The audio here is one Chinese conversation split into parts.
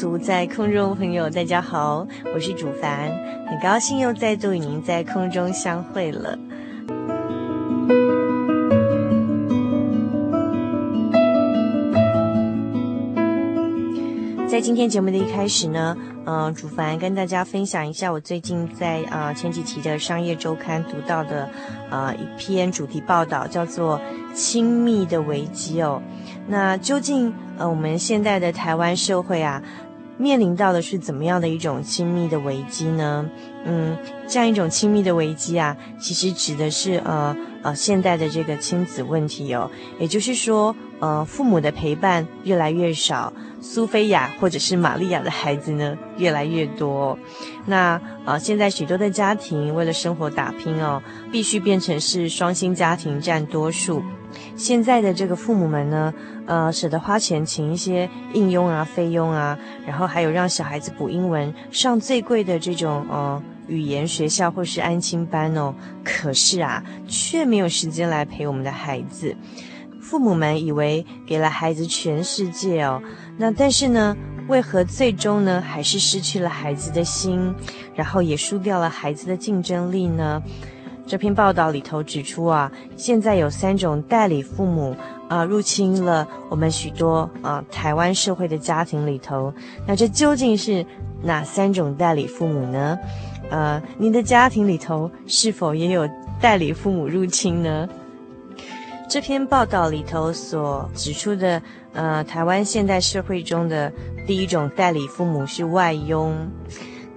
族，在空中朋友，大家好，我是主凡，很高兴又再度与您在空中相会了。在今天节目的一开始呢，嗯、主凡跟大家分享一下我最近在啊、前几期的商业周刊读到的啊、一篇主题报道，叫做“亲密的危机”哦。那究竟呃我们现在的台湾社会啊，面临到的是怎么样的一种亲密的危机呢？嗯，这样一种亲密的危机啊，其实指的是呃呃现代的这个亲子问题哦，也就是说呃父母的陪伴越来越少。苏菲亚或者是玛利亚的孩子呢，越来越多。那呃，现在许多的家庭为了生活打拼哦，必须变成是双薪家庭占多数。现在的这个父母们呢，呃，舍得花钱请一些应佣啊、费用啊，然后还有让小孩子补英文，上最贵的这种呃语言学校或是安亲班哦。可是啊，却没有时间来陪我们的孩子。父母们以为给了孩子全世界哦。那但是呢，为何最终呢，还是失去了孩子的心，然后也输掉了孩子的竞争力呢？这篇报道里头指出啊，现在有三种代理父母啊入侵了我们许多啊台湾社会的家庭里头。那这究竟是哪三种代理父母呢？呃，您的家庭里头是否也有代理父母入侵呢？这篇报道里头所指出的，呃，台湾现代社会中的第一种代理父母是外佣。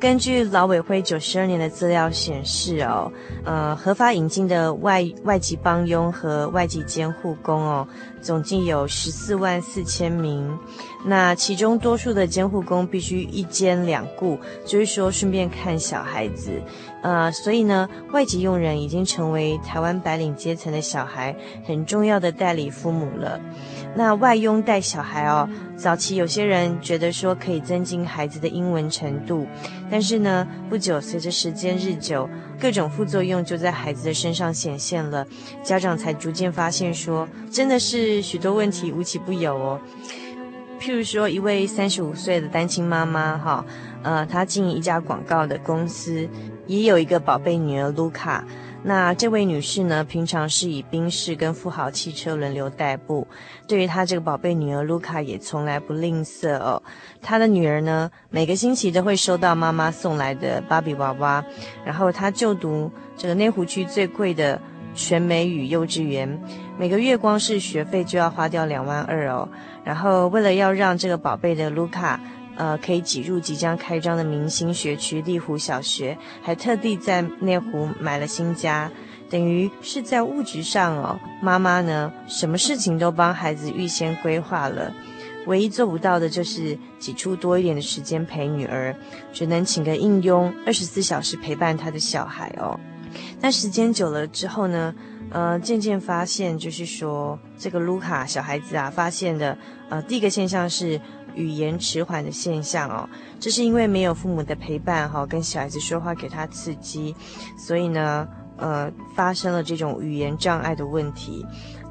根据劳委会九十二年的资料显示，哦，呃，合法引进的外外籍帮佣和外籍监护工，哦，总计有十四万四千名。那其中多数的监护工必须一兼两顾，就是说顺便看小孩子。呃，所以呢，外籍佣人已经成为台湾白领阶层的小孩很重要的代理父母了。那外佣带小孩哦，早期有些人觉得说可以增进孩子的英文程度，但是呢，不久随着时间日久，各种副作用就在孩子的身上显现了，家长才逐渐发现说，真的是许多问题无奇不有哦。譬如说，一位三十五岁的单亲妈妈哈，呃，她经营一家广告的公司，也有一个宝贝女儿卢卡。那这位女士呢，平常是以宾士跟富豪汽车轮流代步。对于她这个宝贝女儿卢卡，也从来不吝啬哦。她的女儿呢，每个星期都会收到妈妈送来的芭比娃娃。然后她就读这个内湖区最贵的全美语幼稚园，每个月光是学费就要花掉两万二哦。然后为了要让这个宝贝的卢卡，呃，可以挤入即将开张的明星学区丽湖小学，还特地在内湖买了新家，等于是在物质上哦，妈妈呢，什么事情都帮孩子预先规划了，唯一做不到的就是挤出多一点的时间陪女儿，只能请个应佣，二十四小时陪伴他的小孩哦。那时间久了之后呢，呃，渐渐发现就是说，这个卢卡小孩子啊，发现的呃第一个现象是语言迟缓的现象哦，这是因为没有父母的陪伴哈、跟小孩子说话给他刺激，所以呢，呃，发生了这种语言障碍的问题。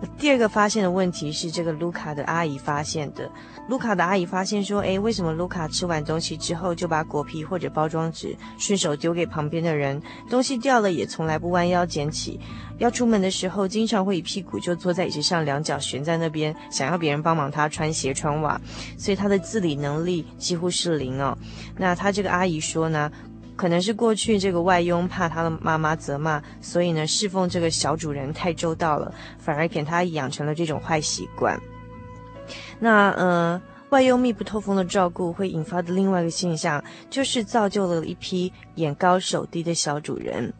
第二个发现的问题是这个卢卡的阿姨发现的。卢卡的阿姨发现说：“诶，为什么卢卡吃完东西之后就把果皮或者包装纸顺手丢给旁边的人？东西掉了也从来不弯腰捡起。要出门的时候，经常会一屁股就坐在椅子上，两脚悬在那边，想要别人帮忙他穿鞋穿袜。所以他的自理能力几乎是零哦。那他这个阿姨说呢？”可能是过去这个外佣怕他的妈妈责骂，所以呢侍奉这个小主人太周到了，反而给他养成了这种坏习惯。那呃，外佣密不透风的照顾会引发的另外一个现象，就是造就了一批眼高手低的小主人。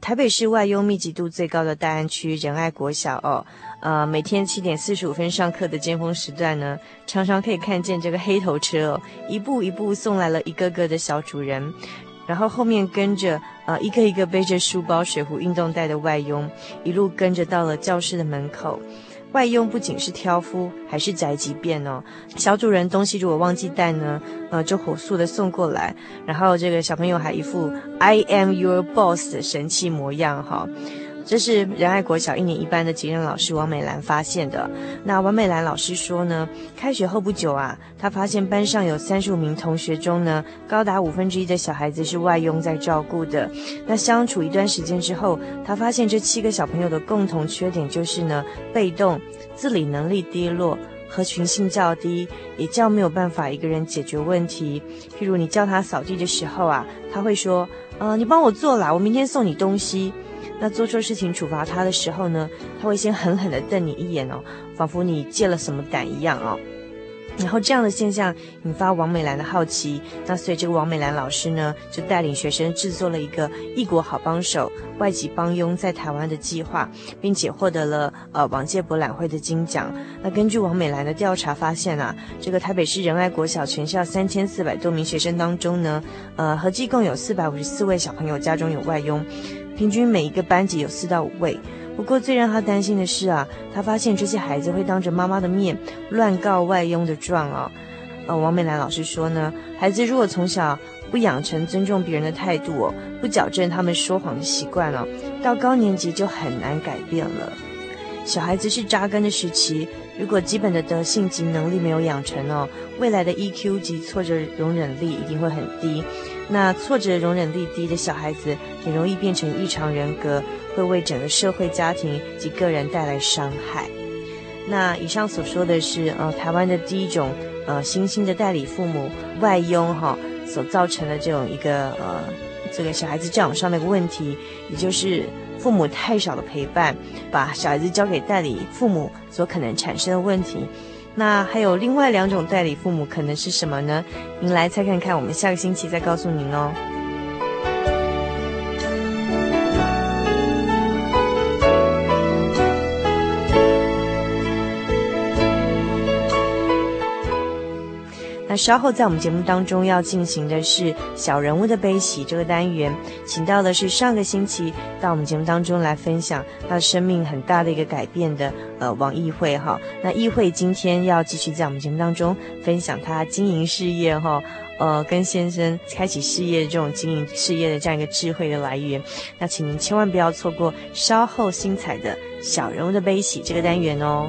台北市外佣密集度最高的大安区仁爱国小哦，呃，每天七点四十五分上课的尖峰时段呢，常常可以看见这个黑头车哦，一步一步送来了一个个的小主人。然后后面跟着呃一个一个背着书包、水壶、运动袋的外佣，一路跟着到了教室的门口。外佣不仅是挑夫，还是宅急便哦。小主人东西如果忘记带呢，呃，就火速的送过来。然后这个小朋友还一副 I am your boss 的神气模样哈。这是仁爱国小一年一班的级任老师王美兰发现的。那王美兰老师说呢，开学后不久啊，她发现班上有三十五名同学中呢，高达五分之一的小孩子是外佣在照顾的。那相处一段时间之后，她发现这七个小朋友的共同缺点就是呢，被动、自理能力低落、合群性较低，也较没有办法一个人解决问题。譬如你叫他扫地的时候啊，他会说：“呃，你帮我做啦，我明天送你东西。”那做错事情处罚他的时候呢，他会先狠狠地瞪你一眼哦，仿佛你借了什么胆一样哦。然后这样的现象引发王美兰的好奇，那所以这个王美兰老师呢，就带领学生制作了一个异国好帮手外籍帮佣在台湾的计划，并且获得了呃往届博览会的金奖。那根据王美兰的调查发现啊，这个台北市仁爱国小全校三千四百多名学生当中呢，呃合计共有四百五十四位小朋友家中有外佣。平均每一个班级有四到五位，不过最让他担心的是啊，他发现这些孩子会当着妈妈的面乱告外佣的状哦。呃，王美兰老师说呢，孩子如果从小不养成尊重别人的态度哦，不矫正他们说谎的习惯哦，到高年级就很难改变了。小孩子是扎根的时期，如果基本的德性及能力没有养成哦，未来的 EQ 及挫折容忍力一定会很低。那挫折容忍力低的小孩子，很容易变成异常人格，会为整个社会、家庭及个人带来伤害。那以上所说的是，呃，台湾的第一种，呃，新兴的代理父母外佣哈、所造成的这种一个呃，这个小孩子教养上的一个问题，也就是父母太少的陪伴，把小孩子交给代理父母所可能产生的问题。那还有另外两种代理父母可能是什么呢？您来猜看看，我们下个星期再告诉您哦。稍后在我们节目当中要进行的是小人物的悲喜这个单元，请到的是上个星期到我们节目当中来分享他的生命很大的一个改变的呃王议慧哈。那议慧今天要继续在我们节目当中分享他经营事业哈，呃跟先生开启事业这种经营事业的这样一个智慧的来源。那请您千万不要错过稍后精彩的小人物的悲喜这个单元哦。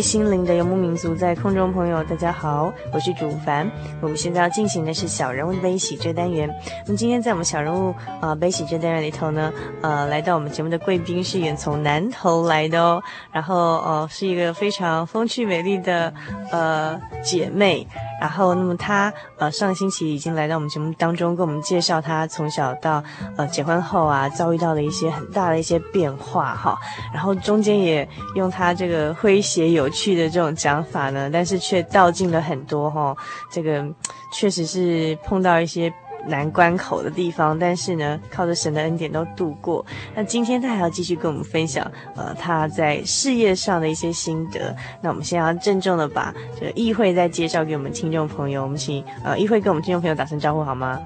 心灵的游牧民族，在空中朋友，大家好，我是主凡。我们现在要进行的是小人物的悲喜这单元。那么今天在我们小人物啊、呃、悲喜这单元里头呢，呃，来到我们节目的贵宾是远从南头来的哦，然后、呃、是一个非常风趣美丽的呃姐妹。然后，那么他呃上个星期已经来到我们节目当中，跟我们介绍他从小到呃结婚后啊遭遇到的一些很大的一些变化哈。然后中间也用他这个诙谐有趣的这种讲法呢，但是却道尽了很多哈。这个确实是碰到一些。难关口的地方，但是呢，靠着神的恩典都度过。那今天他还要继续跟我们分享，呃，他在事业上的一些心得。那我们先要郑重的把这个议会再介绍给我们听众朋友。我们请呃议会跟我们听众朋友打声招呼好吗？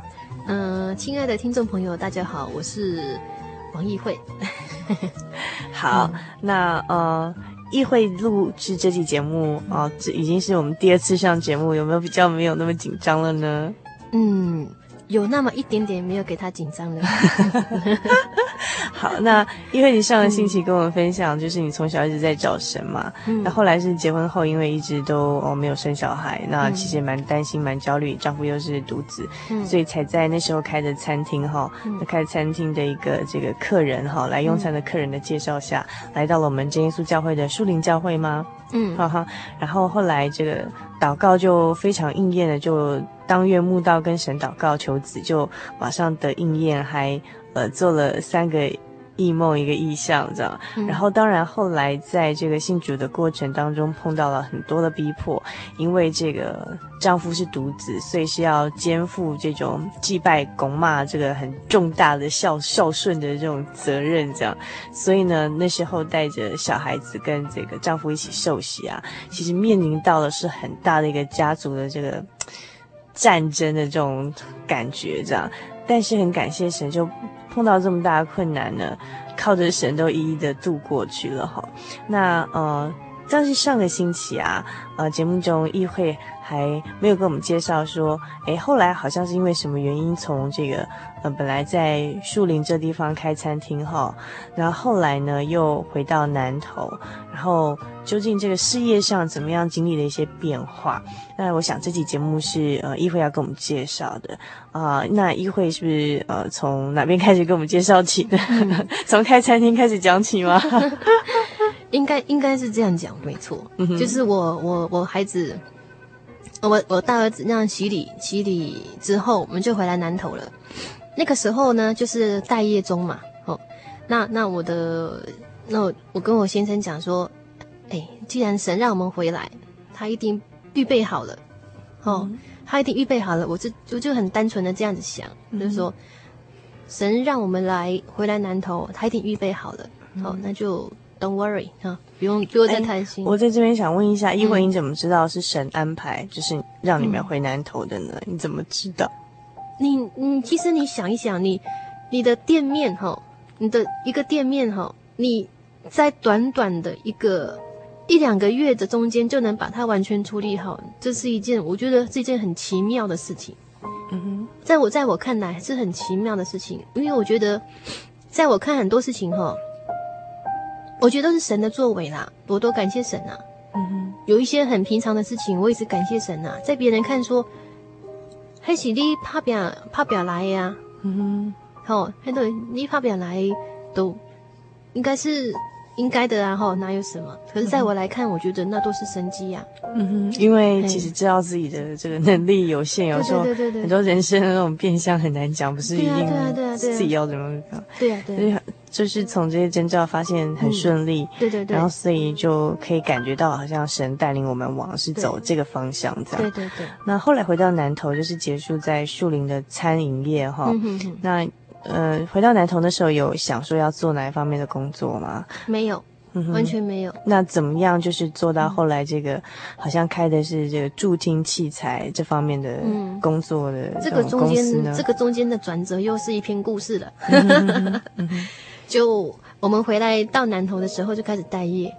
嗯、呃，亲爱的听众朋友，大家好，我是王议会。好，嗯、那呃议会录制这期节目啊、呃，这已经是我们第二次上节目，有没有比较没有那么紧张了呢？嗯。有那么一点点没有给他紧张的。好，那因为你上个星期跟我们分享，就是你从小一直在找神嘛，嗯、那后来是结婚后，因为一直都哦没有生小孩，那其实蛮担心、蛮焦虑，丈夫又是独子，嗯、所以才在那时候开的餐厅哈，嗯、开餐厅的一个这个客人哈，来用餐的客人的介绍下，嗯、来到了我们真耶稣教会的树林教会吗？嗯，哈哈，然后后来这个祷告就非常应验了，就当月慕道跟神祷告求子，就马上得应验，还呃做了三个异梦一个意象这样，嗯、然后当然后来在这个信主的过程当中碰到了很多的逼迫，因为这个丈夫是独子，所以是要肩负这种祭拜拱骂这个很重大的孝孝顺的这种责任这样，所以呢那时候带着小孩子跟这个丈夫一起受洗啊，其实面临到的是很大的一个家族的这个战争的这种感觉这样，但是很感谢神就。碰到这么大的困难呢，靠着神都一一的度过去了哈。那呃，但是上个星期啊，呃，节目中议会还没有跟我们介绍说，诶，后来好像是因为什么原因，从这个呃本来在树林这地方开餐厅哈，然后后来呢又回到南投，然后究竟这个事业上怎么样经历了一些变化？那我想这期节目是呃议会要跟我们介绍的啊、呃，那议会是不是呃从哪边开始跟我们介绍起的？从开餐厅开始讲起吗？应该应该是这样讲，没错，嗯、就是我我我孩子。我我大儿子那样洗礼洗礼之后，我们就回来南投了。那个时候呢，就是待业中嘛。哦，那那我的那我我跟我先生讲说，哎，既然神让我们回来，他一定预备好了。哦，嗯、他一定预备好了。我就我就很单纯的这样子想，嗯、就是说，神让我们来回来南投，他一定预备好了。嗯、哦，那就。Don't worry 哈，不用不用再担心。我在这边想问一下，一会，你怎么知道是神安排，就是让你们回南投的呢？嗯、你怎么知道？你你其实你想一想，你你的店面哈，你的一个店面哈，你在短短的一个一两个月的中间就能把它完全处理好，这是一件我觉得是一件很奇妙的事情。嗯哼，在我在我看来是很奇妙的事情，因为我觉得在我看很多事情哈。我觉得都是神的作为啦，我多感谢神呐。嗯哼，有一些很平常的事情，我也是感谢神呐。在别人看说，还是你怕表怕表来呀。嗯哼，好，很多你怕表来都应该是。应该的啊，吼，哪有什么？可是，在我来看，我觉得那都是神迹呀。嗯哼，因为其实知道自己的这个能力有限，有时候很多人生的那种变相很难讲，不是一定自己要怎么搞。对啊，对啊。就是从这些征兆发现很顺利，对对对，然后所以就可以感觉到好像神带领我们往是走这个方向这样。对对对。那后来回到南投，就是结束在树林的餐饮业哈。那。呃，回到南投的时候，有想说要做哪一方面的工作吗？没有。完全没有。那怎么样？就是做到后来这个，嗯、好像开的是这个助听器材这方面的工作的这个中间，这个中间的转折又是一篇故事了。就我们回来到南投的时候，就开始待业。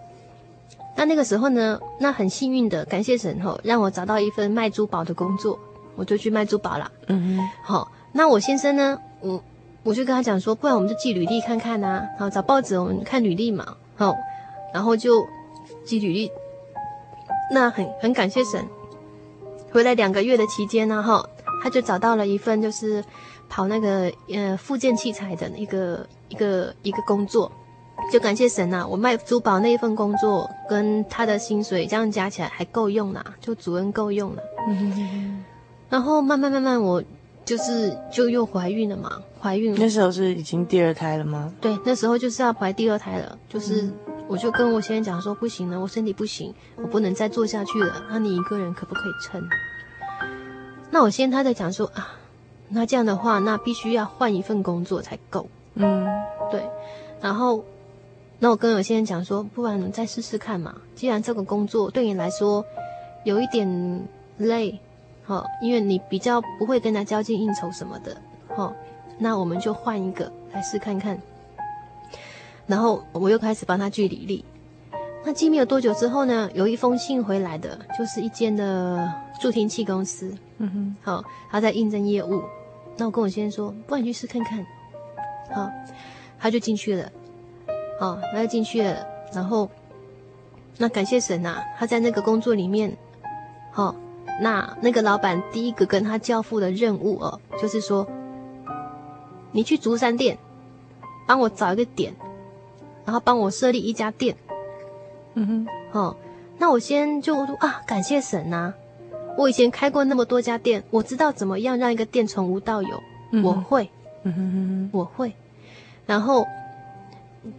那那个时候呢，那很幸运的，感谢神吼，让我找到一份卖珠宝的工作，我就去卖珠宝了。嗯哼，好，那我先生呢，我我就跟他讲说，不然我们就寄履历看看呐、啊，好，找报纸我们看履历嘛。好，然后就寄履历，那很很感谢神，回来两个月的期间呢，哈，他就找到了一份就是跑那个呃附件器材的一个一个一个工作，就感谢神呐，我卖珠宝那一份工作跟他的薪水这样加起来还够用啦，就主恩够用了。嗯，然后慢慢慢慢我就是就又怀孕了嘛。怀孕了，那时候是已经第二胎了吗？对，那时候就是要怀第二胎了。就是，我就跟我先生讲说，不行了，我身体不行，我不能再做下去了。那你一个人可不可以撑？那我先生他在讲说啊，那这样的话，那必须要换一份工作才够。嗯，对。然后，那我跟我先生讲说，不然你再试试看嘛。既然这个工作对你来说有一点累，哦，因为你比较不会跟他交际应酬什么的，哦。那我们就换一个来试看看，然后我又开始帮他据理力。那寄没有多久之后呢，有一封信回来的，就是一间的助听器公司。嗯哼，好，他在应征业务。那我跟我先生说，不然你去试看看。好，他就进去了。好，他就进去了。然后，那感谢神呐，他在那个工作里面，好，那那个老板第一个跟他交付的任务哦，就是说。你去竹山店，帮我找一个点，然后帮我设立一家店。嗯哼，哦，那我先就啊，感谢神呐、啊！我以前开过那么多家店，我知道怎么样让一个店从无到有。嗯、我会，嗯哼哼哼，我会。然后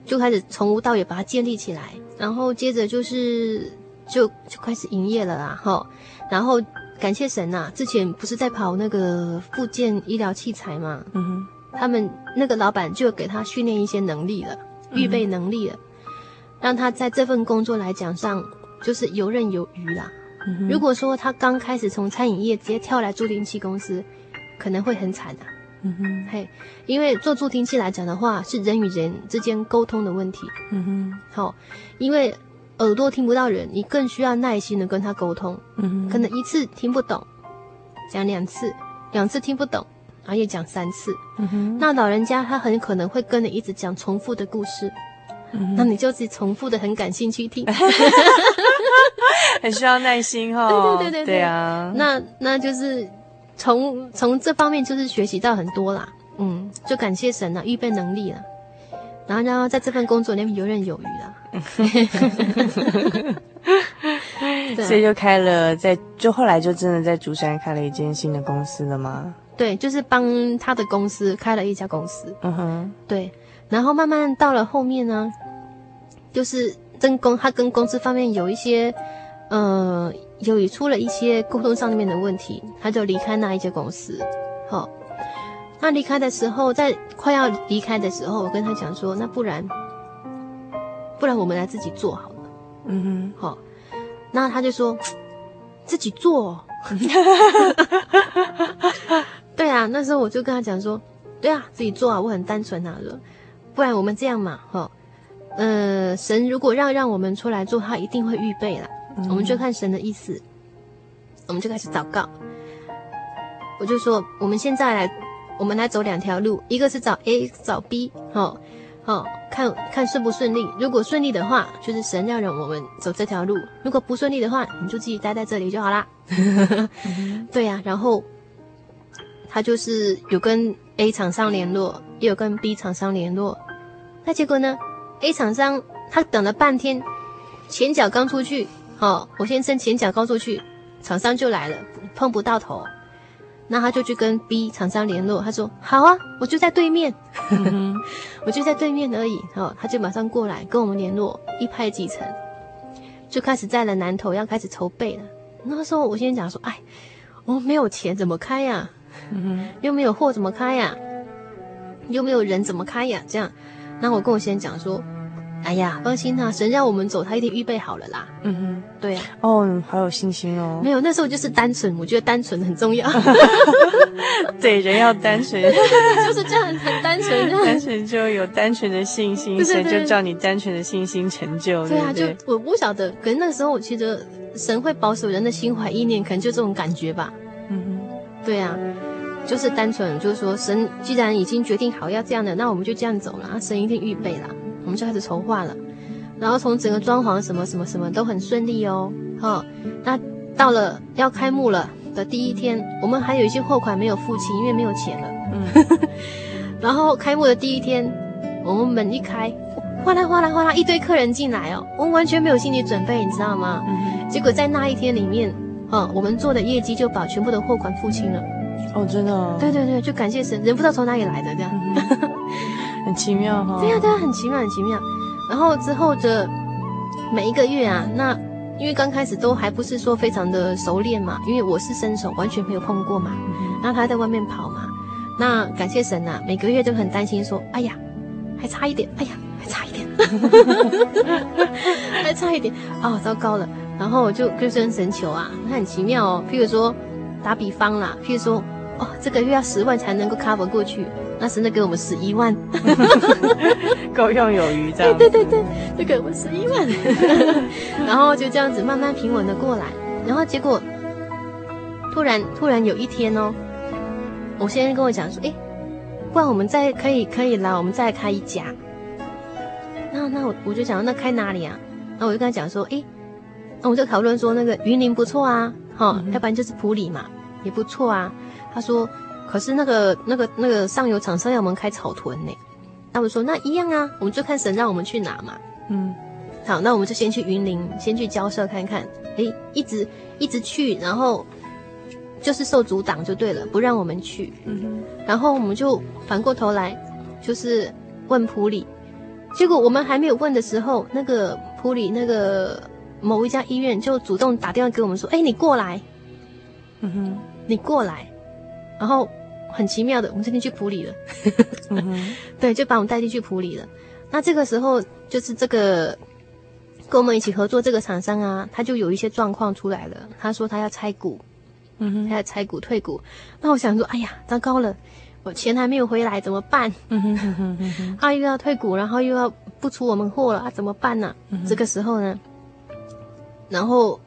就开始从无到有把它建立起来，然后接着就是就就开始营业了啦。哈、哦，然后感谢神呐、啊！之前不是在跑那个复健医疗器材嘛？嗯哼。他们那个老板就给他训练一些能力了，预备能力了，嗯、让他在这份工作来讲上就是游刃有余啦。嗯、如果说他刚开始从餐饮业直接跳来助听器公司，可能会很惨的、啊。嗯哼，嘿，因为做助听器来讲的话，是人与人之间沟通的问题。嗯哼，好，因为耳朵听不到人，你更需要耐心的跟他沟通。嗯哼，可能一次听不懂，讲两次，两次听不懂。然后也讲三次，嗯哼，那老人家他很可能会跟你一直讲重复的故事，嗯，那你就是重复的很感兴趣听，很需要耐心哦。对对对对。对啊，那那就是从从这方面就是学习到很多啦，嗯，就感谢神了，预备能力了，然后然后在这份工作里面游刃有余了，所以就开了在就后来就真的在竹山开了一间新的公司了吗？对，就是帮他的公司开了一家公司。嗯哼，对，然后慢慢到了后面呢，就是跟公他跟公司方面有一些，呃，有出了一些沟通上面的问题，他就离开那一家公司。好，那离开的时候，在快要离开的时候，我跟他讲说，那不然，不然我们来自己做好了。嗯哼，好，那他就说，自己做。对啊，那时候我就跟他讲说，对啊，自己做啊，我很单纯啊，说，不然我们这样嘛，哈，呃，神如果让让我们出来做，他一定会预备了，嗯，我们就看神的意思，我们就开始祷告。我就说，我们现在来，我们来走两条路，一个是找 A，找 B，哈，好，看看顺不顺利。如果顺利的话，就是神要让我们走这条路；如果不顺利的话，你就自己待在这里就好啦。对呀，啊，然后。他就是有跟 A 厂商联络，也有跟 B 厂商联络。那结果呢？A 厂商他等了半天，前脚刚出去，哦，我先生前脚刚出去，厂商就来了，碰不到头。那他就去跟 B 厂商联络，他说：“好啊，我就在对面，我就在对面而已。”哦，他就马上过来跟我们联络，一拍即成，就开始在了南头要开始筹备了。那时候我先讲说：“哎，我没有钱怎么开呀？”嗯，又没有货怎么开呀？又没有人怎么开呀？这样，然后我跟我先生讲说。哎呀，放心啦，神让我们走，他一定预备好了啦。嗯哼，对呀、啊。哦，好有信心哦。没有，那时候就是单纯，我觉得单纯很重要。对，人要单纯，就是这样，很单纯。单纯就有单纯的信心，对对对，神就照你单纯的信心成就。对啊，就我不晓得，可能那时候我觉得神会保守人的心怀意念，可能就这种感觉吧。嗯哼，对啊，就是单纯，就是说神既然已经决定好要这样的，那我们就这样走了，神一定预备了。我们就开始筹划了，然后从整个装潢什么什么什么都很顺利哦。哈、哦，那到了要开幕了的第一天，我们还有一些货款没有付清，因为没有钱了。嗯。然后开幕的第一天，我们门一开，哗啦哗啦哗啦，一堆客人进来哦，我们完全没有心理准备，你知道吗？嗯。结果在那一天里面，哦，我们做的业绩就把全部的货款付清了。哦，真的、哦。对对对，就感谢神，人不知道从哪里来的这样。嗯很奇妙哈、哦，对呀、啊、对呀、啊，很奇妙很奇妙。然后之后的每一个月啊，那因为刚开始都还不是说非常的熟练嘛，因为我是新手，完全没有碰过嘛。然后他在外面跑嘛，那感谢神啊，每个月都很担心说，哎呀，还差一点，哎呀，还差一点，还差一点，哦，糟糕了。然后我就就跟神求啊，那很奇妙哦。譬如说打比方啦，譬如说哦，这个月要十万才能够 cover 过去。那神的给我们十一万，够用有余，这样。对对对对，就给我们十一万，然后就这样子慢慢平稳的过来。然后结果突然突然有一天哦，我先生跟我讲说，哎，不然我们再可以可以来，我们再开一家。那那我我就讲，那开哪里啊？那我就跟他讲说，哎，那我就讨论说那个云林不错啊，哈、哦，要不然就是普里嘛，也不错啊。他说。可是那个、那个、那个上游厂商要我们开草屯呢，那我说那一样啊，我们就看神让我们去哪嘛。嗯，好，那我们就先去云林，先去交涉看看。哎，一直一直去，然后就是受阻挡就对了，不让我们去。嗯哼，然后我们就反过头来，就是问普里，结果我们还没有问的时候，那个普里那个某一家医院就主动打电话给我们说：“哎，你过来。”嗯哼，你过来。然后很奇妙的，我们这边去普里了，嗯、对，就把我们带进去普里了。那这个时候就是这个跟我们一起合作这个厂商啊，他就有一些状况出来了。他说他要拆股，嗯哼，他要拆股退股。那我想说，哎呀，糟糕了，我钱还没有回来怎么办？嗯哼哼哼哼，他又要退股，然后又要不出我们货了啊，怎么办呢、啊嗯？这个时候呢，然后。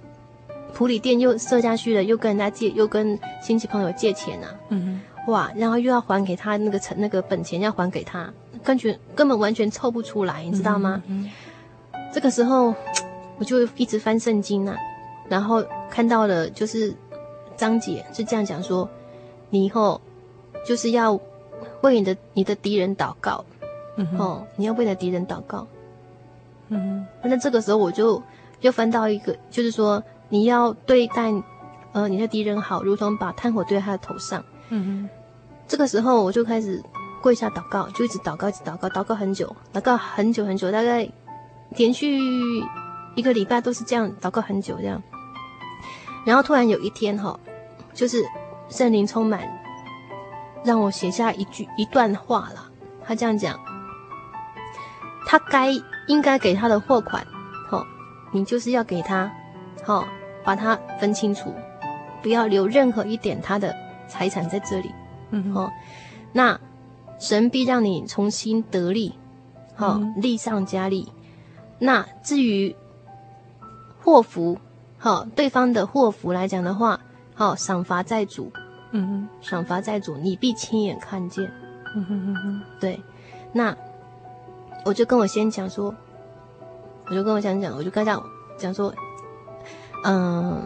埔里店又设下去了，又跟人家借，又跟亲戚朋友借钱啊，嗯哇，然后又要还给他那个成那个本钱要还给他，根本根本完全凑不出来，你知道吗？嗯，这个时候我就一直翻圣经啊，然后看到了就是张姐是这样讲说，你以后就是要为你的你的敌人祷告，嗯哦，你要为你的敌人祷告，嗯，那这个时候我就又翻到一个，就是说。你要对待，呃，你的敌人好，如同把炭火堆在他的头上。嗯嗯。这个时候我就开始跪下祷告，就一直祷告，一直祷告，祷告很久，祷告很久很久，大概连续一个礼拜都是这样祷告很久这样。然后突然有一天哈，就是圣灵充满，让我写下一句一段话了。他这样讲，他该应该给他的货款，齁，你就是要给他，齁。把它分清楚，不要留任何一点他的财产在这里。嗯，好，那神必让你重新得力，好，利上加利。那至于祸福，好，对方的祸福来讲的话，好，赏罚在主。嗯哼，赏罚在主，你必亲眼看见。嗯哼哼哼，对。那我就跟我先讲说，我就跟我讲讲，我就跟他讲说。嗯，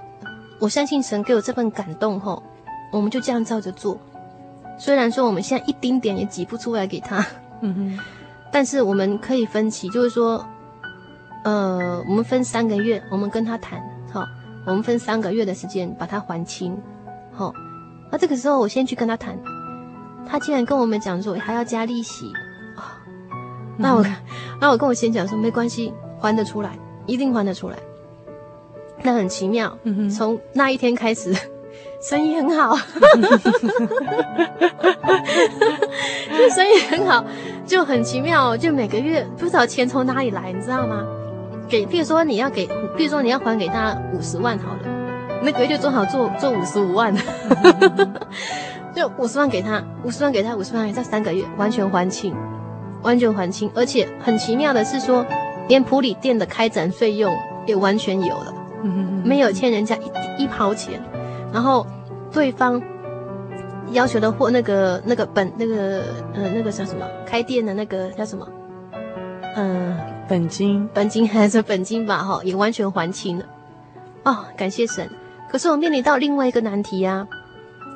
我相信神给我这份感动吼，我们就这样照着做。虽然说我们现在一丁点也挤不出来给他，嗯哼，但是我们可以分期，就是说，呃，我们分三个月，我们跟他谈，好，我们分三个月的时间把它还清，好。那这个时候我先去跟他谈，他竟然跟我们讲说还要加利息，啊，那我，那我跟我先讲说没关系，还得出来，一定还得出来。那很奇妙，从那一天开始，生意很好，就生意很好，就很奇妙，就每个月不知道钱从哪里来，你知道吗？给，譬如说你要给，譬如说你要还给他五十万好了，那个月就正好做做五十五万，就五十万给他，五十万给他，五十万给他，三个月完全还清，完全还清，而且很奇妙的是说，连普里店的开展费用也完全有了，没有欠人家一一毛钱，然后对方要求的货那个那个本那个呃那个叫什么开店的那个叫什么，嗯、呃。本金，本金还是本金吧，哈，也完全还清了，哦，感谢神。可是我面临到另外一个难题啊，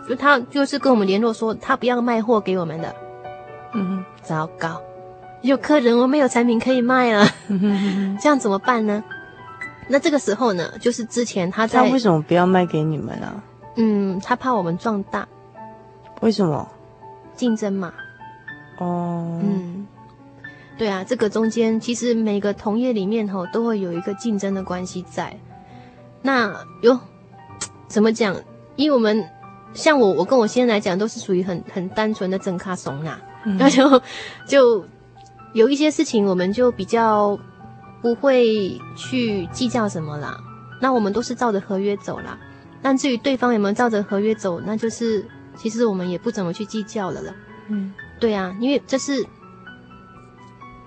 就他就是跟我们联络说，他不要卖货给我们的。嗯哼，糟糕，有客人，我没有产品可以卖了，这样怎么办呢？那这个时候呢，就是之前他在，他为什么不要卖给你们啊？嗯，他怕我们壮大。为什么？竞争嘛。哦。嗯。对啊，这个中间其实每个同业里面吼都会有一个竞争的关系在。那哟，怎么讲？因为我们像我，我跟我先生来讲都是属于很很单纯的整卡怂啊，那、嗯、就就有一些事情我们就比较不会去计较什么啦。那我们都是照着合约走啦。但至于对方有没有照着合约走，那就是其实我们也不怎么去计较了啦。嗯，对啊，因为这是。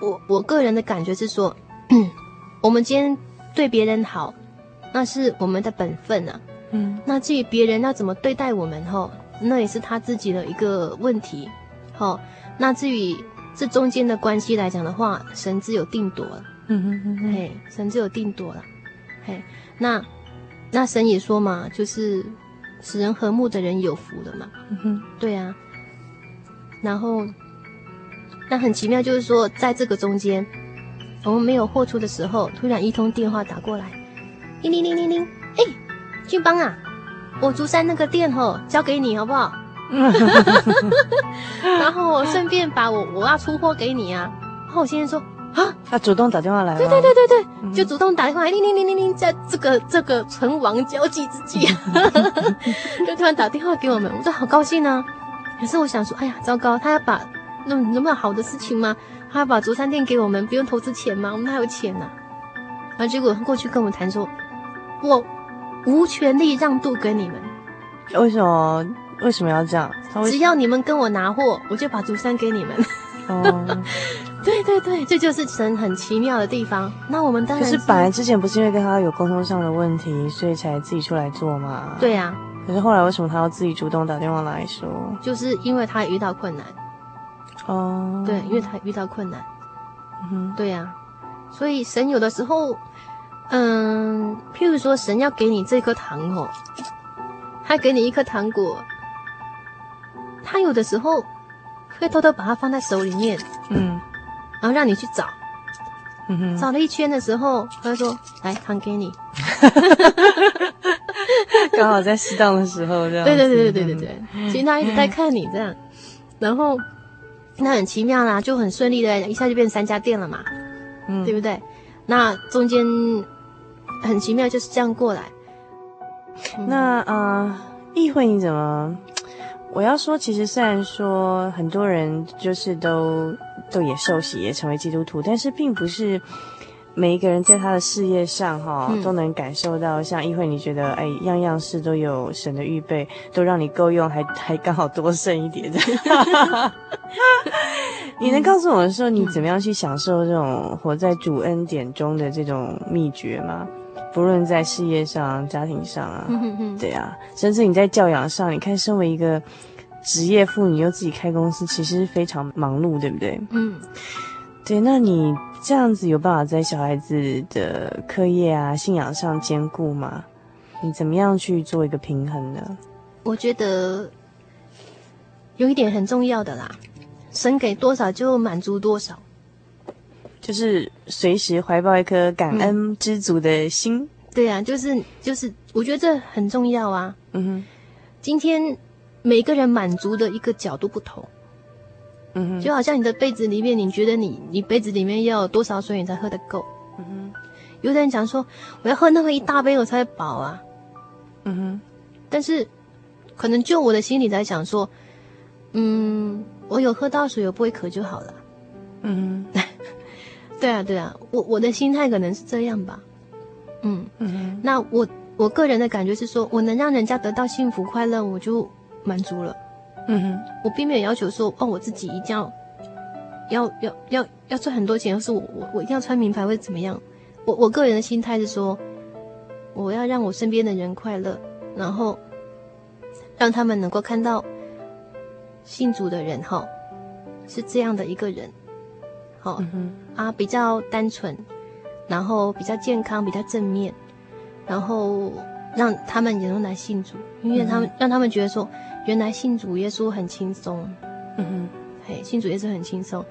我我个人的感觉是说，我们今天对别人好，那是我们的本分啊。嗯，那至于别人要怎么对待我们吼，那也是他自己的一个问题。好，那至于这中间的关系来讲的话，神自有定夺了。嗯哼哼哼，嘿，神自有定夺了。嘿，那那神也说嘛，就是使人和睦的人有福的嘛。嗯哼，对啊。然后。那很奇妙，就是说，在这个中间，我们没有货出的时候，突然一通电话打过来，叮铃铃铃铃，哎，俊邦啊，我竹山那个店吼交给你好不好？然后我顺便把我我要出货给你啊。然后我先生说啊，他主动打电话来了，对对对对对，嗯、就主动打电话来，铃铃铃铃铃，在这个这个存亡交际之际，就突然打电话给我们，我说好高兴啊。可是我想说，哎呀，糟糕，他要把。那有没有好的事情吗？他要把竹山店给我们，不用投资钱吗？我们还有钱呢、啊。然后结果过去跟我们谈说，我无权利让渡给你们。为什么？为什么要这样？只要你们跟我拿货，我就把竹山给你们。哦，对对对，这就是神很奇妙的地方。那我们当然是，可是本来之前不是因为跟他有沟通上的问题，所以才自己出来做嘛。对呀、啊。可是后来为什么他要自己主动打电话来说？就是因为他遇到困难。哦，oh, 对，因为他遇到困难，嗯哼，对呀、啊，所以神有的时候，嗯，譬如说神要给你这颗糖哦，他给你一颗糖果，他有的时候会偷偷把它放在手里面，嗯，然后让你去找，嗯，找了一圈的时候，他就说：“来，糖给你。”刚好在适当的时候，这样，对对对对对对对，其实他一直在看你这样，然后。那很奇妙啦，就很顺利的，一下就变成三家店了嘛，嗯，对不对？那中间很奇妙，就是这样过来。那啊，议会你怎么？我要说，其实虽然说很多人就是都都也受洗，也成为基督徒，但是并不是。每一个人在他的事业上，哈，都能感受到，像议会，你觉得，哎，样样事都有神的预备，都让你够用，还还刚好多剩一点。你能告诉我们说，你怎么样去享受这种活在主恩典中的这种秘诀吗？不论在事业上、家庭上啊，对啊，甚至你在教养上，你看，身为一个职业妇女又自己开公司，其实非常忙碌，对不对？嗯，对，那你。这样子有办法在小孩子的课业啊、信仰上兼顾吗？你怎么样去做一个平衡呢？我觉得有一点很重要的啦，神给多少就满足多少，就是随时怀抱一颗感恩知足的心。嗯、对啊，就是就是，我觉得这很重要啊。嗯哼，今天每个人满足的一个角度不同。嗯哼，就好像你的杯子里面，你觉得你你杯子里面要有多少水你才喝得够？嗯哼，有的人讲说我要喝那么一大杯我才饱啊。嗯哼，但是可能就我的心里在想说，嗯，我有喝到水，我不会渴就好了。嗯，对啊，对啊，我我的心态可能是这样吧。嗯嗯，那我我个人的感觉是说，我能让人家得到幸福快乐，我就满足了。嗯哼，我并没有要求说，哦，我自己一定要要要要要赚很多钱，或是我我我一定要穿名牌或者怎么样。我我个人的心态是说，我要让我身边的人快乐，然后让他们能够看到信主的人哈，是这样的一个人，好、嗯、啊，比较单纯，然后比较健康，比较正面，然后让他们也能来信主，因为他们、嗯、让他们觉得说，原来信主耶稣很轻松，嗯哼，嘿，信主耶稣很轻松。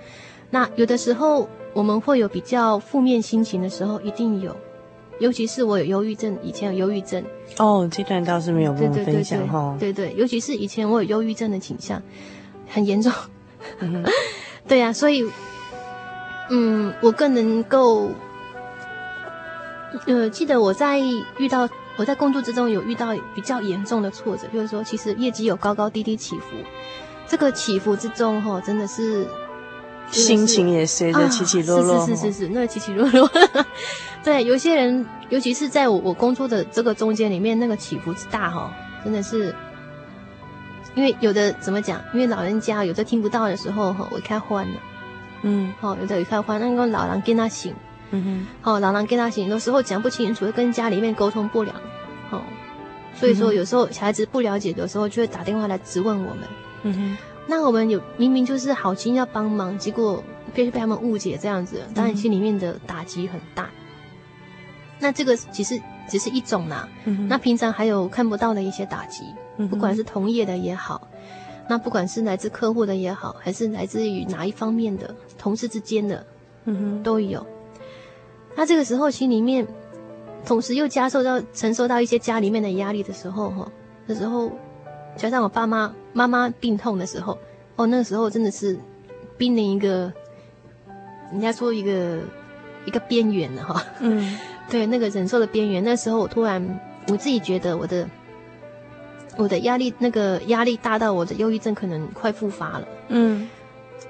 那有的时候我们会有比较负面心情的时候，一定有，尤其是我有忧郁症，以前有忧郁症。哦，这段倒是没有跟我分享哈。对对，尤其是以前我有忧郁症的倾向，很严重。嗯、对呀、啊，所以，嗯，我更能够，呃，记得我在遇到我在工作之中有遇到比较严重的挫折，就是说，其实业绩有高高低低起伏，这个起伏之中哈，真的是。心情也随着起起落落，啊、是是是是是，那个起起落落。对，有些人，尤其是在我我工作的这个中间里面，那个起伏之大哈，真的是。因为有的怎么讲？因为老人家有的听不到的时候哈，我开欢了，嗯，好，有的一开欢，那个老人跟他醒，嗯哼，好，老人跟他行，有时候讲不清楚，跟家里面沟通不了，哦，所以说有时候小孩子不了解的时候，就会打电话来质问我们，嗯哼。那我们有明明就是好心要帮忙，结果被被他们误解这样子，当然心里面的打击很大。嗯、那这个其实只是一种啦，嗯、哼。那平常还有看不到的一些打击，嗯、不管是同业的也好，那不管是来自客户的也好，还是来自于哪一方面的同事之间的，嗯哼，都有。那这个时候心里面，同时又加受到承受到一些家里面的压力的时候，哈，那时候。加上我爸妈妈妈病痛的时候，哦，那个时候真的是濒临一个，人家说一个一个边缘了哈。嗯，对，那个忍受的边缘。那时候我突然我自己觉得我的我的压力那个压力大到我的忧郁症可能快复发了。嗯，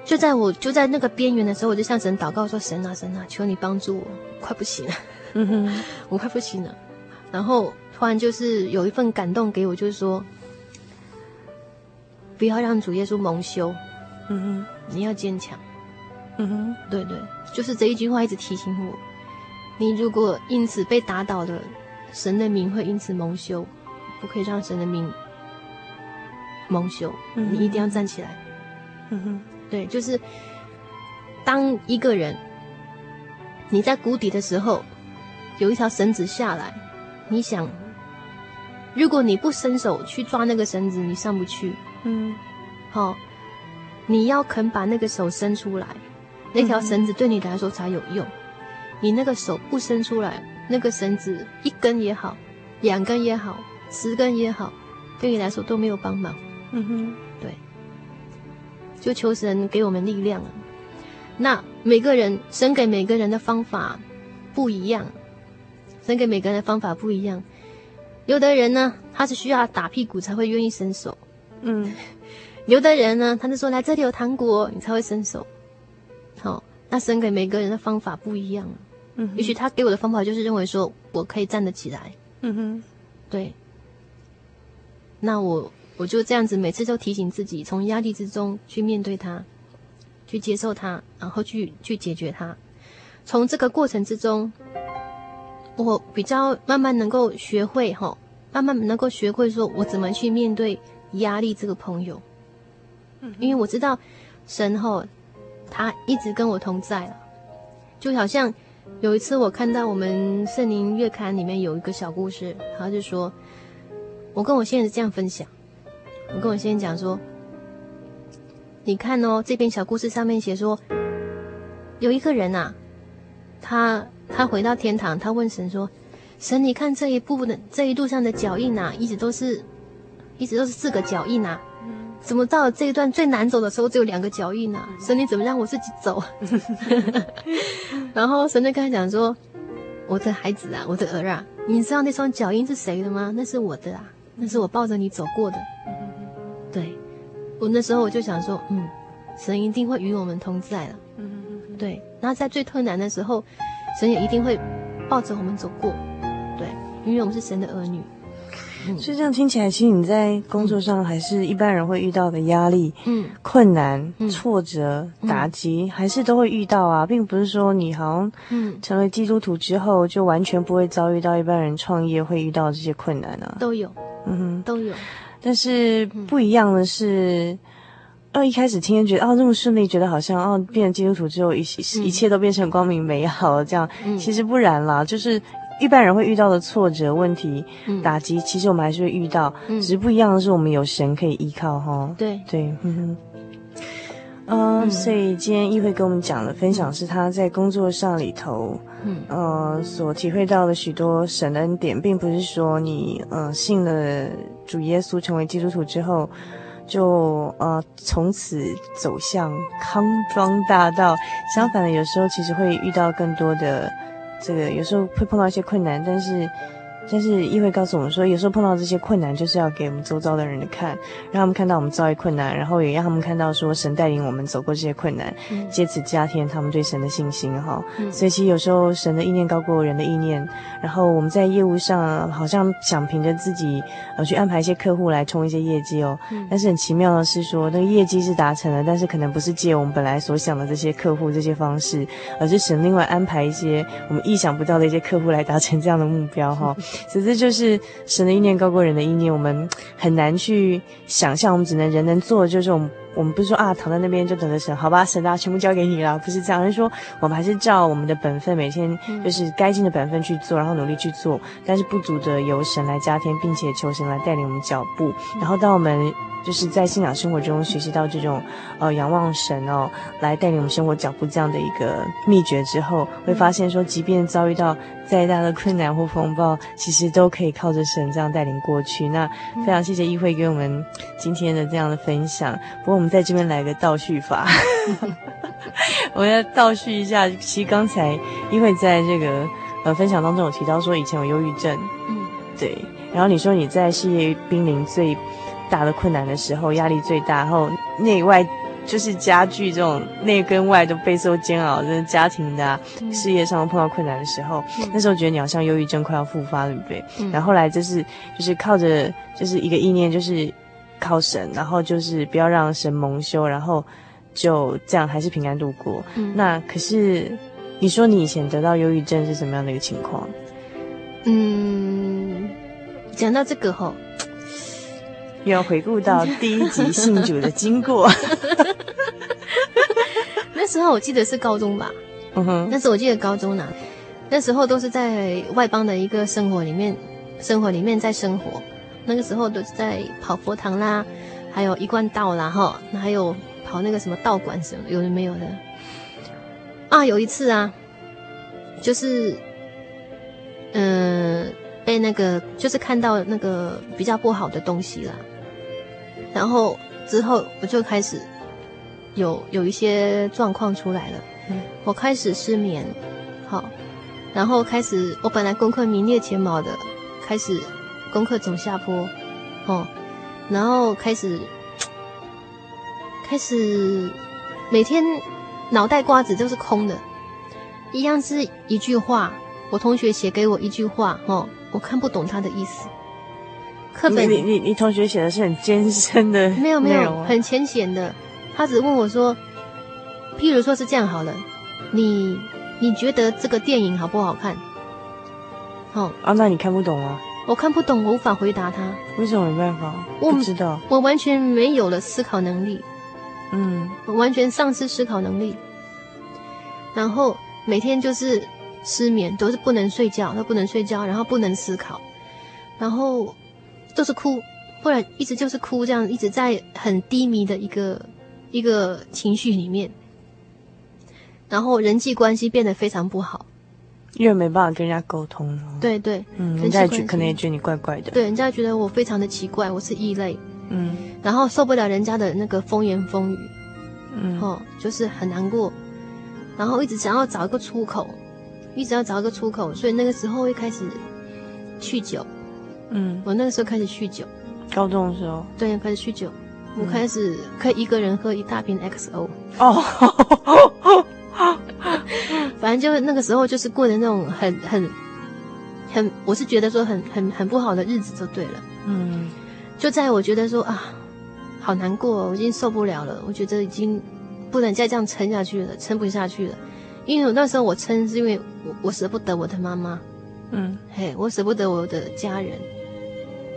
就在我就在那个边缘的时候，我就向神祷告说：“神啊神啊，求你帮助我，快不行了。” 我快不行了。然后突然就是有一份感动给我，就是说。不要让主耶稣蒙羞，嗯哼，你要坚强，嗯哼，对对，就是这一句话一直提醒我，你如果因此被打倒了，神的名会因此蒙羞，不可以让神的名蒙羞，嗯，你一定要站起来，嗯哼，对，就是当一个人你在谷底的时候，有一条绳子下来，你想，如果你不伸手去抓那个绳子，你上不去。嗯，好，你要肯把那个手伸出来，那条绳子对你来说才有用。你那个手不伸出来，那个绳子一根也好，两根也好，十根也好，对你来说都没有帮忙。嗯哼，对，就求神给我们力量。那每个人神给每个人的方法不一样，神给每个人的方法不一样。有的人呢，他是需要打屁股才会愿意伸手。嗯，有的人呢，他就说，来这里有糖果，你才会伸手。好、哦，那神给每个人的方法不一样。嗯，也许他给我的方法就是认为说我可以站得起来。嗯哼，对。那我我就这样子，每次都提醒自己，从压力之中去面对它，去接受它，然后去去解决它。从这个过程之中，我比较慢慢能够学会哈、哦，慢慢能够学会说我怎么去面对。压力这个朋友，因为我知道神后，他一直跟我同在了。就好像有一次我看到我们圣灵月刊里面有一个小故事，他就说，我跟我先生这样分享，我跟我先生讲说，你看哦，这篇小故事上面写说，有一个人啊，他他回到天堂，他问神说，神，你看这一步的这一路上的脚印啊，一直都是。一直都是四个脚印啊，怎么到了这一段最难走的时候只有两个脚印呢？神，你怎么让我自己走？然后神就跟他讲说：“我的孩子啊，我的儿啊，你知道那双脚印是谁的吗？那是我的啊，那是我抱着你走过的。对，我那时候我就想说，嗯，神一定会与我们同在了。嗯嗯。对，然后在最困难的时候，神也一定会抱着我们走过。对，因为我们是神的儿女。所以这样听起来，其实你在工作上还是一般人会遇到的压力、嗯、困难、嗯、挫折、打击，嗯、还是都会遇到啊，并不是说你好像成为基督徒之后就完全不会遭遇到一般人创业会遇到这些困难啊。都有，嗯哼，都有。但是不一样的是，哦，一开始听觉得哦这么顺利，觉得好像哦变成基督徒之后一一切都变成光明美好了这样，嗯、其实不然啦，就是。一般人会遇到的挫折、问题、打击，其实我们还是会遇到，只是不一样的是，我们有神可以依靠哈。对。对，嗯哼，呃，所以今天议会跟我们讲的分享是他在工作上里头，嗯，呃，所体会到的许多神恩典，并不是说你呃信了主耶稣成为基督徒之后，就呃从此走向康庄大道。相反的，有时候其实会遇到更多的。这个有时候会碰到一些困难，但是。但是议会告诉我们说，有时候碰到这些困难，就是要给我们周遭的人看，让他们看到我们遭遇困难，然后也让他们看到说神带领我们走过这些困难，嗯、借此加添他们对神的信心哈。嗯、所以其实有时候神的意念高过人的意念，然后我们在业务上好像想凭着自己呃去安排一些客户来冲一些业绩哦，嗯、但是很奇妙的是说那个业绩是达成了，但是可能不是借我们本来所想的这些客户这些方式，而是神另外安排一些我们意想不到的一些客户来达成这样的目标哈。其实就是神的意念高过人的意念，我们很难去想象，我们只能人能做的就是我们。我们不是说啊，躺在那边就等着神，好吧，神啊，全部交给你了，不是这样，而是说我们还是照我们的本分，每天就是该尽的本分去做，然后努力去做，但是不足的由神来加添，并且求神来带领我们脚步。然后当我们就是在信仰生活中学习到这种呃仰望神哦，来带领我们生活脚步这样的一个秘诀之后，会发现说，即便遭遇到再大的困难或风暴，其实都可以靠着神这样带领过去。那非常谢谢议会给我们今天的这样的分享。不过我们。在这边来个倒叙法，我要倒叙一下。其实刚才因为在这个呃分享当中有提到说以前有忧郁症，嗯，对。然后你说你在事业濒临最大的困难的时候，压力最大，然后内外就是加剧这种内跟外都备受煎熬，就是家庭的、啊、事业上碰到困难的时候，嗯、那时候觉得你好像忧郁症快要复发了，对不对？嗯、然后后来就是就是靠着就是一个意念，就是。靠神，然后就是不要让神蒙羞，然后就这样还是平安度过。嗯，那可是你说你以前得到忧郁症是什么样的一个情况？嗯，讲到这个吼，又要回顾到第一集信主的经过。那时候我记得是高中吧？嗯哼，那时候我记得高中呢，那时候都是在外邦的一个生活里面，生活里面在生活。那个时候都是在跑佛堂啦，还有一贯道啦，哈，还有跑那个什么道馆什么，有的没有的。啊，有一次啊，就是，呃，被那个就是看到那个比较不好的东西啦，然后之后我就开始有有一些状况出来了，我开始失眠，好，然后开始我本来功课名列前茅的，开始。功课走下坡，哦，然后开始开始每天脑袋瓜子都是空的，一样是一句话，我同学写给我一句话，哦，我看不懂他的意思。课本你你你同学写的是很艰深的，没有没有很浅显的，他只问我说，譬如说是这样好了，你你觉得这个电影好不好看？哦啊，那你看不懂啊？我看不懂，我无法回答他。为什么没办法？我不知道，我完全没有了思考能力。嗯，我完全丧失思考能力。然后每天就是失眠，都是不能睡觉，都不能睡觉，然后不能思考，然后就是哭，不然一直就是哭，这样一直在很低迷的一个一个情绪里面。然后人际关系变得非常不好。因为没办法跟人家沟通，对对，嗯，人家也觉可能也觉得你怪怪的，对，人家觉得我非常的奇怪，我是异类，嗯，然后受不了人家的那个风言风语，嗯，哦，就是很难过，然后一直想要找一个出口，一直要找一个出口，所以那个时候会开始酗酒，嗯，我那个时候开始酗酒，高中的时候，对，开始酗酒，我开始可以一个人喝一大瓶 XO。哦，反正就是那个时候，就是过的那种很很很，我是觉得说很很很不好的日子就对了。嗯，就在我觉得说啊，好难过，我已经受不了了，我觉得已经不能再这样撑下去了，撑不下去了。因为我那时候我撑是因为我我舍不得我的妈妈，嗯，嘿，我舍不得我的家人。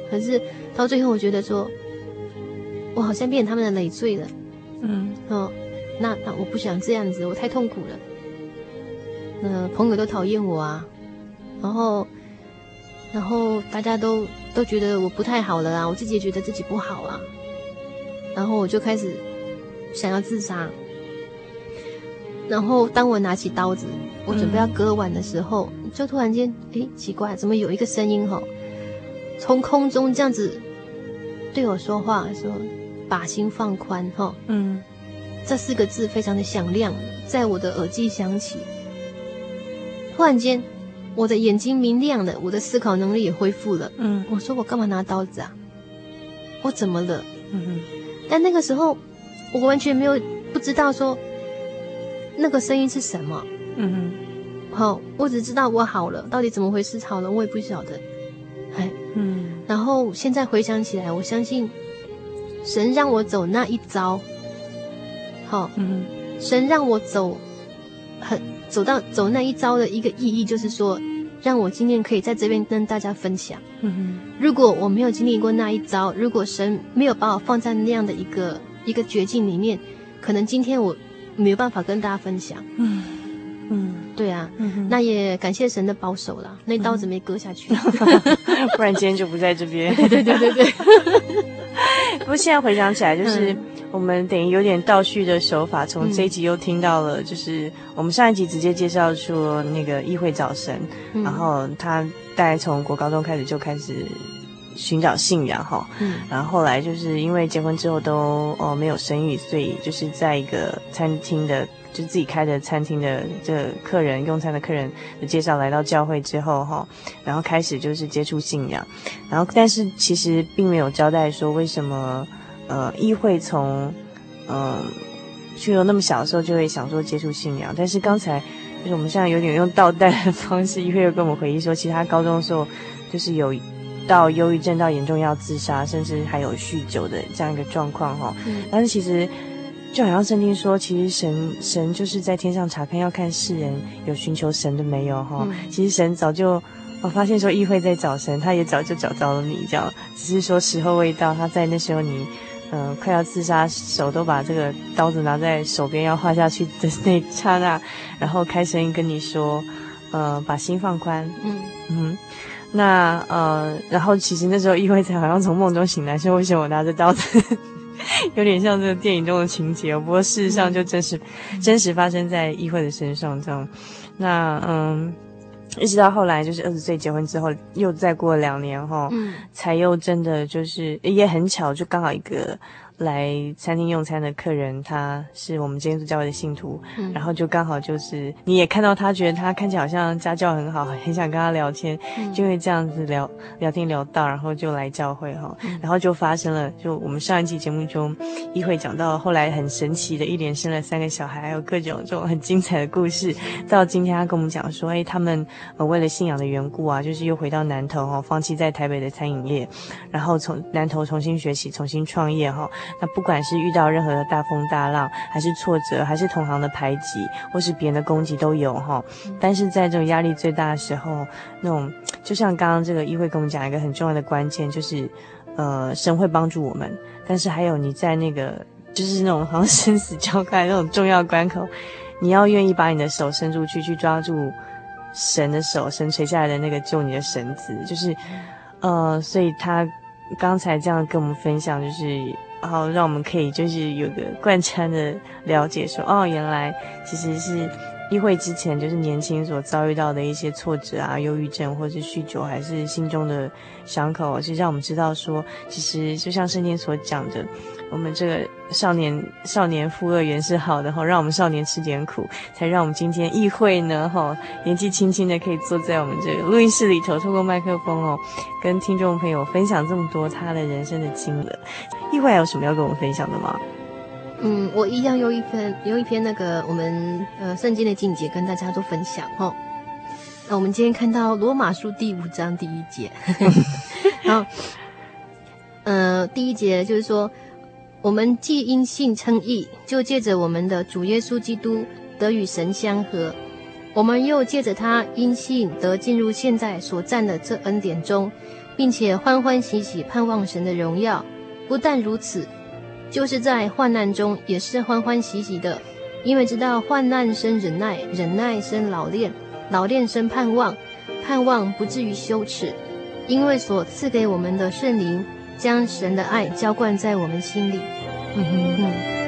可是到最后，我觉得说，我好像变成他们的累赘了，嗯，哦，那那我不想这样子，我太痛苦了。呃，朋友都讨厌我啊，然后，然后大家都都觉得我不太好了啊，我自己也觉得自己不好啊，然后我就开始想要自杀。然后，当我拿起刀子，我准备要割腕的时候，嗯、就突然间，哎，奇怪，怎么有一个声音吼，从空中这样子对我说话，说“把心放宽”哦，嗯，这四个字非常的响亮，在我的耳际响起。突然间，我的眼睛明亮了，我的思考能力也恢复了。嗯，我说我干嘛拿刀子啊？我怎么了？嗯哼，但那个时候，我完全没有不知道说。那个声音是什么？嗯哼，好，我只知道我好了，到底怎么回事好了，我也不晓得。哎，嗯，然后现在回想起来，我相信神让我走那一遭，好，嗯，神让我走，很走到走那一遭的一个意义，就是说，让我今天可以在这边跟大家分享。如果我没有经历过那一遭，如果神没有把我放在那样的一个一个绝境里面，可能今天我。没有办法跟大家分享，嗯嗯，对啊，嗯，那也感谢神的保守了，那刀子没割下去，不然今天就不在这边。对对对对。不过现在回想起来，就是我们等于有点倒叙的手法，从这一集又听到了，就是我们上一集直接介绍说那个议会早神，然后他大概从国高中开始就开始。寻找信仰哈，嗯，然后后来就是因为结婚之后都哦没有生育，所以就是在一个餐厅的，就自己开的餐厅的这个客人用餐的客人的介绍来到教会之后哈，然后开始就是接触信仰，然后但是其实并没有交代说为什么呃议会从嗯去了那么小的时候就会想说接触信仰，但是刚才就是我们现在有点用倒带的方式，议会又跟我们回忆说，其实他高中的时候就是有。到忧郁症到严重要自杀，甚至还有酗酒的这样一个状况哈。嗯。但是其实就好像圣经说，其实神神就是在天上查看，要看世人有寻求神的没有哈。嗯。其实神早就我发现说议会在找神，他也早就找到了你，这样只是说时候未到。他在那时候你嗯、呃、快要自杀，手都把这个刀子拿在手边要划下去的那一刹那，然后开声音跟你说，呃，把心放宽。嗯嗯。那呃，然后其实那时候议会才好像从梦中醒来，说为什么我拿着刀子，有点像这个电影中的情节哦。不过事实上就真实，嗯、真实发生在议会的身上这样。那嗯，一直到后来就是二十岁结婚之后，又再过两年哈，嗯，才又真的就是也很巧，就刚好一个。来餐厅用餐的客人，他是我们基督教会的信徒，嗯，然后就刚好就是你也看到他，觉得他看起来好像家教很好，很想跟他聊天，嗯，就会这样子聊聊天聊到，然后就来教会哈，嗯，然后就发生了，就我们上一期节目中一会讲到后来很神奇的一连生了三个小孩，还有各种这种很精彩的故事，到今天他跟我们讲说，哎，他们呃为了信仰的缘故啊，就是又回到南投哈，放弃在台北的餐饮业，然后从南投重新学习，重新创业哈。那不管是遇到任何的大风大浪，还是挫折，还是同行的排挤，或是别人的攻击都有哈。但是在这种压力最大的时候，那种就像刚刚这个议会跟我们讲一个很重要的关键，就是呃，神会帮助我们。但是还有你在那个就是那种好像生死交关那种重要关口，你要愿意把你的手伸出去，去抓住神的手，神垂下来的那个救你的绳子，就是呃，所以他刚才这样跟我们分享，就是。然后让我们可以就是有个贯穿的了解说，哦，原来其实是议会之前就是年轻所遭遇到的一些挫折啊、忧郁症，或是酗酒，还是心中的伤口，是让我们知道说，其实就像圣经所讲的，我们这个少年少年负轭原是好的哈，让我们少年吃点苦，才让我们今天议会呢哈，年纪轻轻的可以坐在我们这个录音室里头，透过麦克风哦，跟听众朋友分享这么多他的人生的经历。议会还有什么要跟我们分享的吗？嗯，我一样用一篇用一篇那个我们呃圣经的境界跟大家做分享哈。那我们今天看到罗马书第五章第一节，然后，呃，第一节就是说，我们既因信称义，就借着我们的主耶稣基督得与神相合；我们又借着他因信得进入现在所占的这恩典中，并且欢欢喜喜盼望神的荣耀。不但如此。就是在患难中也是欢欢喜喜的，因为知道患难生忍耐，忍耐生老练，老练生盼望，盼望不至于羞耻，因为所赐给我们的圣灵将神的爱浇灌在我们心里。嗯哼嗯。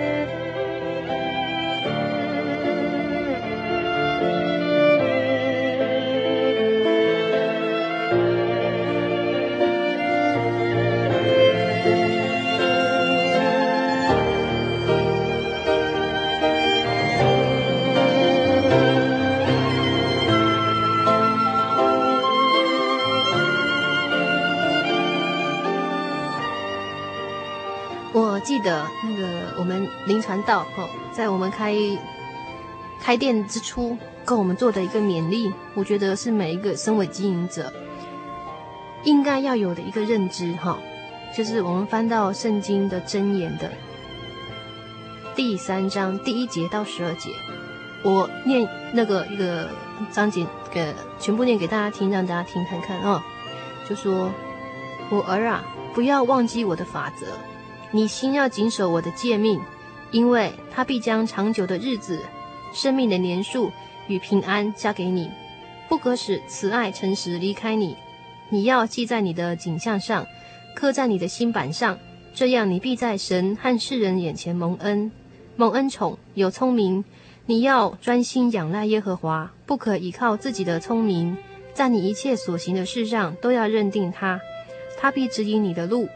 道哦，在我们开开店之初，跟我们做的一个勉励，我觉得是每一个身为经营者应该要有的一个认知哈，就是我们翻到圣经的箴言的第三章第一节到十二节，我念那个一个章节给全部念给大家听，让大家听看看啊，就说：“我儿啊，不要忘记我的法则，你心要谨守我的诫命。”因为他必将长久的日子、生命的年数与平安加给你，不可使慈爱诚实离开你。你要记在你的颈项上，刻在你的心板上，这样你必在神和世人眼前蒙恩，蒙恩宠，有聪明。你要专心仰赖耶和华，不可倚靠自己的聪明，在你一切所行的事上都要认定他，他必指引你的路。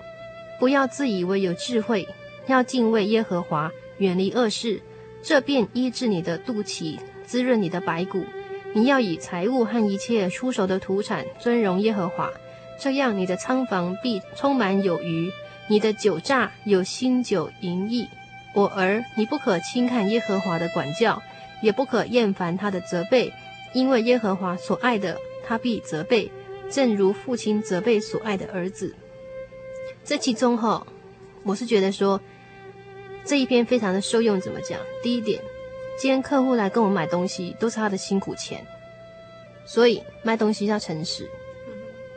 不要自以为有智慧，要敬畏耶和华。远离恶事，这便医治你的肚脐，滋润你的白骨。你要以财物和一切出手的土产尊荣耶和华，这样你的仓房必充满有余，你的酒榨有新酒盈溢。我儿，你不可轻看耶和华的管教，也不可厌烦他的责备，因为耶和华所爱的，他必责备，正如父亲责备所爱的儿子。这其中哈，我是觉得说。这一篇非常的受用，怎么讲？第一点，今天客户来跟我买东西，都是他的辛苦钱，所以卖东西要诚实，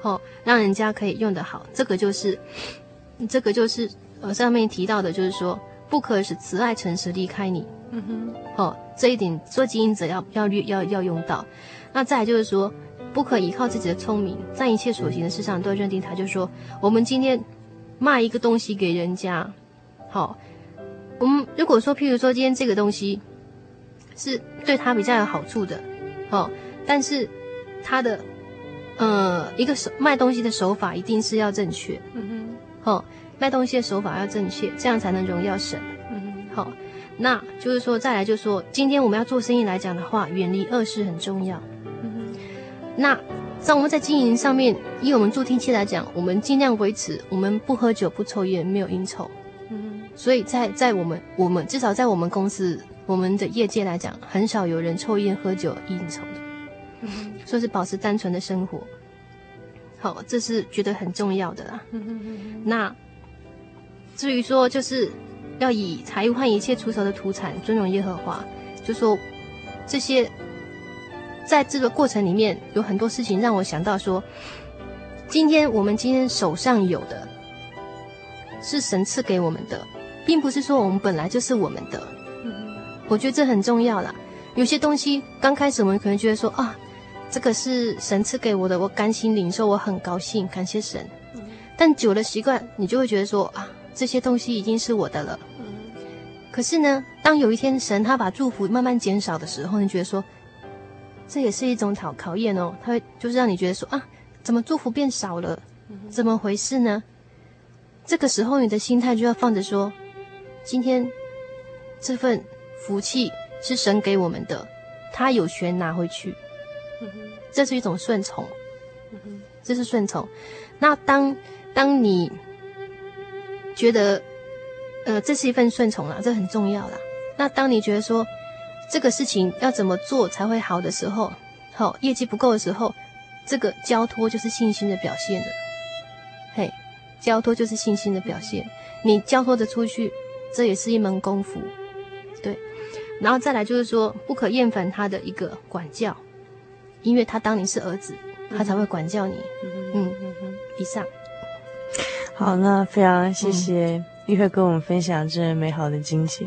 好、哦，让人家可以用得好。这个就是，这个就是呃上面提到的，就是说不可使慈爱诚实离开你。嗯哼，好、哦，这一点做经营者要要要要用到。那再来就是说，不可依靠自己的聪明，在一切所行的事上都要认定他。就是说，我们今天卖一个东西给人家，好、哦。我们如果说，譬如说，今天这个东西是对他比较有好处的，哦，但是他的呃一个手卖东西的手法一定是要正确，嗯哼，哦，卖东西的手法要正确，这样才能荣耀神，嗯哼，好，那就是说，再来就是说，今天我们要做生意来讲的话，远离恶事很重要，嗯哼，那在我们在经营上面，以我们助听器来讲，我们尽量维持我们不喝酒、不抽烟、没有应酬。所以在在我们我们至少在我们公司我们的业界来讲，很少有人抽烟喝酒应酬的，嗯，说是保持单纯的生活。好，这是觉得很重要的啦。嗯，那至于说就是要以财物换一切出手的土产尊荣耶和华，就说这些在这个过程里面有很多事情让我想到说，今天我们今天手上有的是神赐给我们的。并不是说我们本来就是我们的，我觉得这很重要啦。有些东西刚开始我们可能觉得说啊，这个是神赐给我的，我甘心领受，我很高兴，感谢神。但久了习惯，你就会觉得说啊，这些东西已经是我的了。可是呢，当有一天神他把祝福慢慢减少的时候，你觉得说这也是一种考考验哦。他会就是让你觉得说啊，怎么祝福变少了？怎么回事呢？这个时候你的心态就要放着说，今天这份福气是神给我们的，他有权拿回去。这是一种顺从，这是顺从。那当当你觉得，呃，这是一份顺从啦，这很重要啦。那当你觉得说这个事情要怎么做才会好的时候，好，业绩不够的时候，这个交托就是信心的表现了。嘿，交托就是信心的表现。你交托的出去，这也是一门功夫，对。然后再来就是说，不可厌烦他的一个管教。因为他当你是儿子，他才会管教你。嗯嗯嗯。以上。好，那非常谢谢议会跟我们分享这美好的经节。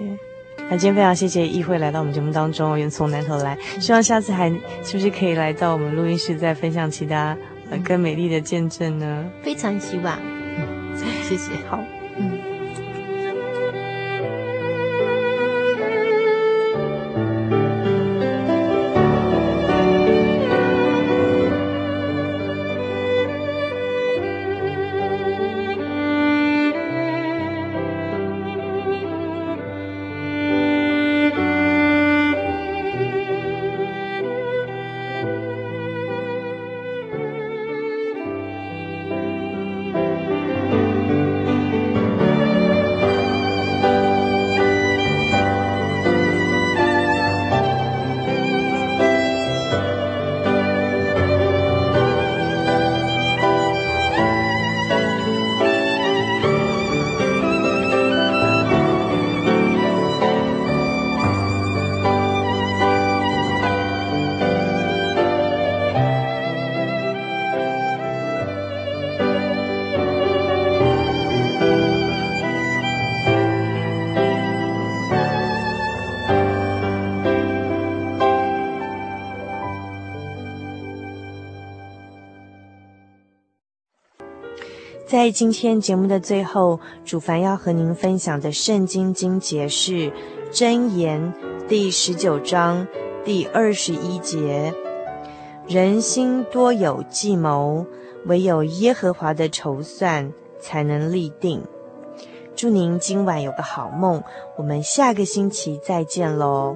那今天非常谢谢议会来到我们节目当中，远从南投来，希望下次还是不是可以来到我们录音室再分享其他呃更美丽的见证呢？非常希望。嗯，谢谢。好。在今天节目的最后，主凡要和您分享的圣经经节是《箴言》第十九章第二十一节：“人心多有计谋，唯有耶和华的筹算才能立定。”祝您今晚有个好梦，我们下个星期再见喽。